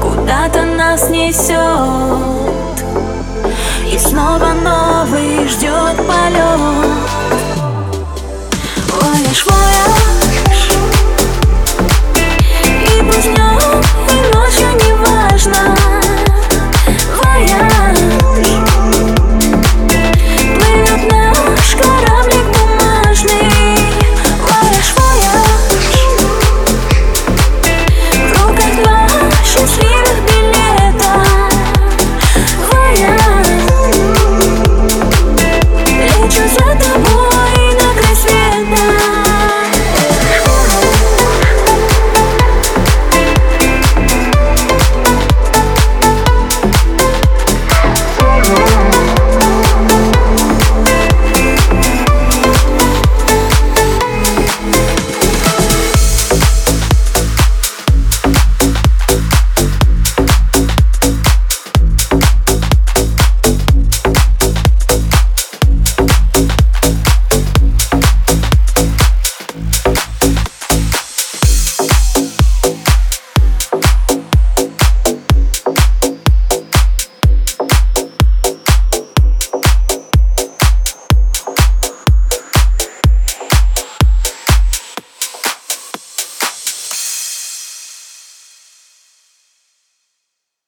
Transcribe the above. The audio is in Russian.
Куда-то нас несет И снова новый ждет полет